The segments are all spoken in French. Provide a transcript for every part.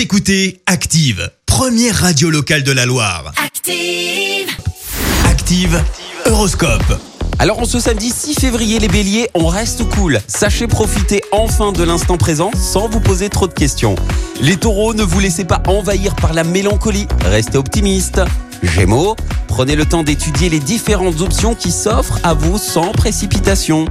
Vous écoutez Active, première radio locale de la Loire. Active. Active, Horoscope. Alors en ce samedi 6 février, les béliers, on reste cool. Sachez profiter enfin de l'instant présent sans vous poser trop de questions. Les taureaux, ne vous laissez pas envahir par la mélancolie. Restez optimistes. Gémeaux, prenez le temps d'étudier les différentes options qui s'offrent à vous sans précipitation.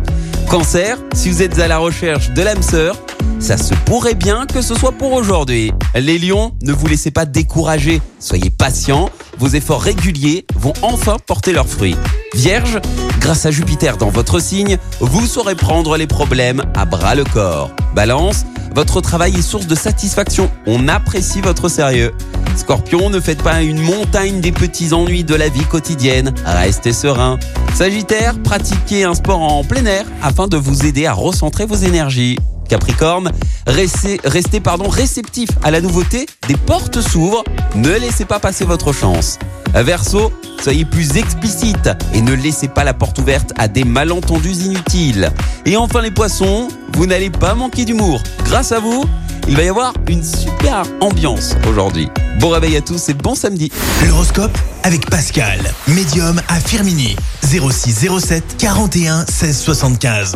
Cancer, si vous êtes à la recherche de l'âme sœur, ça se pourrait bien que ce soit pour aujourd'hui. Les lions, ne vous laissez pas décourager. Soyez patients, vos efforts réguliers vont enfin porter leurs fruits. Vierge, grâce à Jupiter dans votre signe, vous saurez prendre les problèmes à bras le corps. Balance, votre travail est source de satisfaction. On apprécie votre sérieux. Scorpion, ne faites pas une montagne des petits ennuis de la vie quotidienne. Restez serein. Sagittaire, pratiquez un sport en plein air afin de vous aider à recentrer vos énergies. Capricorne, restez, restez réceptif à la nouveauté, des portes s'ouvrent, ne laissez pas passer votre chance. Verseau, soyez plus explicite et ne laissez pas la porte ouverte à des malentendus inutiles. Et enfin les poissons, vous n'allez pas manquer d'humour. Grâce à vous, il va y avoir une super ambiance aujourd'hui. Bon réveil à tous et bon samedi. L'horoscope avec Pascal, médium à Firmini. 06 07 41 16 75.